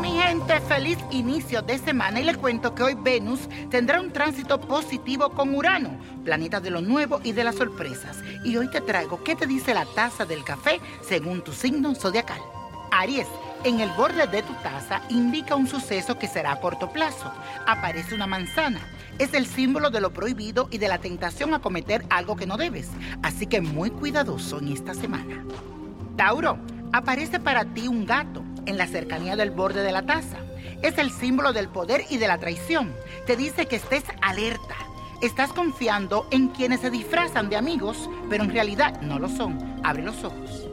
Mi gente, feliz inicio de semana. Y les cuento que hoy Venus tendrá un tránsito positivo con Urano, planeta de lo nuevo y de las sorpresas. Y hoy te traigo qué te dice la taza del café según tu signo zodiacal. Aries, en el borde de tu taza indica un suceso que será a corto plazo. Aparece una manzana. Es el símbolo de lo prohibido y de la tentación a cometer algo que no debes. Así que muy cuidadoso en esta semana. Tauro, aparece para ti un gato en la cercanía del borde de la taza. Es el símbolo del poder y de la traición. Te dice que estés alerta. Estás confiando en quienes se disfrazan de amigos, pero en realidad no lo son. Abre los ojos.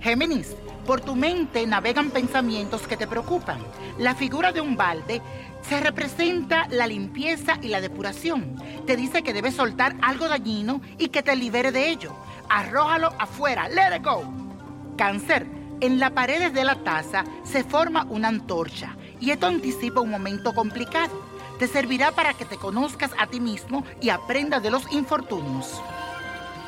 Géminis, por tu mente navegan pensamientos que te preocupan. La figura de un balde se representa la limpieza y la depuración. Te dice que debes soltar algo dañino y que te libere de ello. Arrójalo afuera. Let it go. Cáncer, en las paredes de la taza se forma una antorcha y esto anticipa un momento complicado. Te servirá para que te conozcas a ti mismo y aprendas de los infortunios.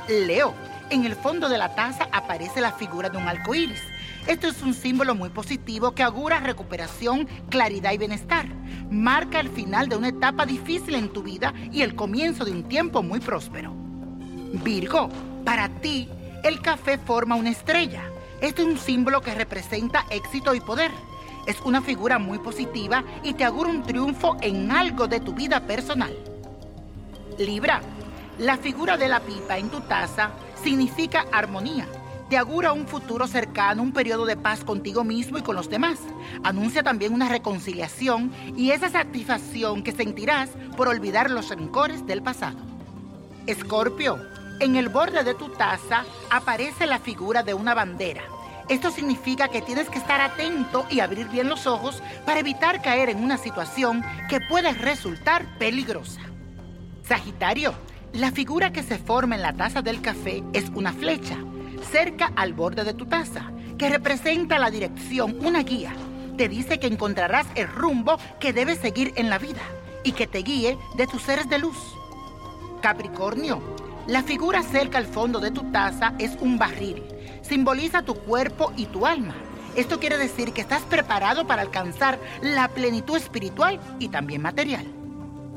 Leo, en el fondo de la taza aparece la figura de un arco iris. Esto es un símbolo muy positivo que augura recuperación, claridad y bienestar. Marca el final de una etapa difícil en tu vida y el comienzo de un tiempo muy próspero. Virgo, para ti, el café forma una estrella. Este es un símbolo que representa éxito y poder. Es una figura muy positiva y te augura un triunfo en algo de tu vida personal. Libra, la figura de la pipa en tu taza significa armonía. Te augura un futuro cercano, un periodo de paz contigo mismo y con los demás. Anuncia también una reconciliación y esa satisfacción que sentirás por olvidar los rencores del pasado. Escorpio, en el borde de tu taza aparece la figura de una bandera. Esto significa que tienes que estar atento y abrir bien los ojos para evitar caer en una situación que puede resultar peligrosa. Sagitario, la figura que se forma en la taza del café es una flecha, cerca al borde de tu taza, que representa la dirección, una guía. Te dice que encontrarás el rumbo que debes seguir en la vida y que te guíe de tus seres de luz. Capricornio, la figura cerca al fondo de tu taza es un barril. Simboliza tu cuerpo y tu alma. Esto quiere decir que estás preparado para alcanzar la plenitud espiritual y también material.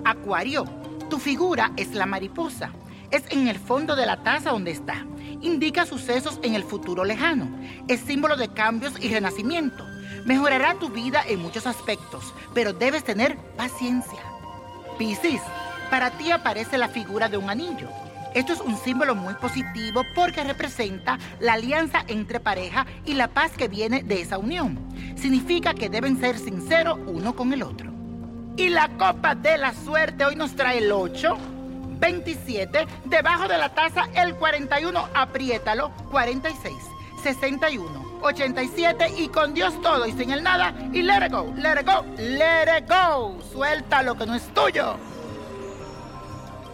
Acuario, tu figura es la mariposa. Es en el fondo de la taza donde está. Indica sucesos en el futuro lejano. Es símbolo de cambios y renacimiento. mejorará tu vida en muchos aspectos, pero debes tener paciencia. Piscis, para ti aparece la figura de un anillo. Esto es un símbolo muy positivo porque representa la alianza entre pareja y la paz que viene de esa unión. Significa que deben ser sinceros uno con el otro. Y la copa de la suerte hoy nos trae el 8, 27, debajo de la taza el 41, apriétalo, 46, 61, 87 y con Dios todo y sin el nada y let it go, let it go, let it go. Suelta lo que no es tuyo.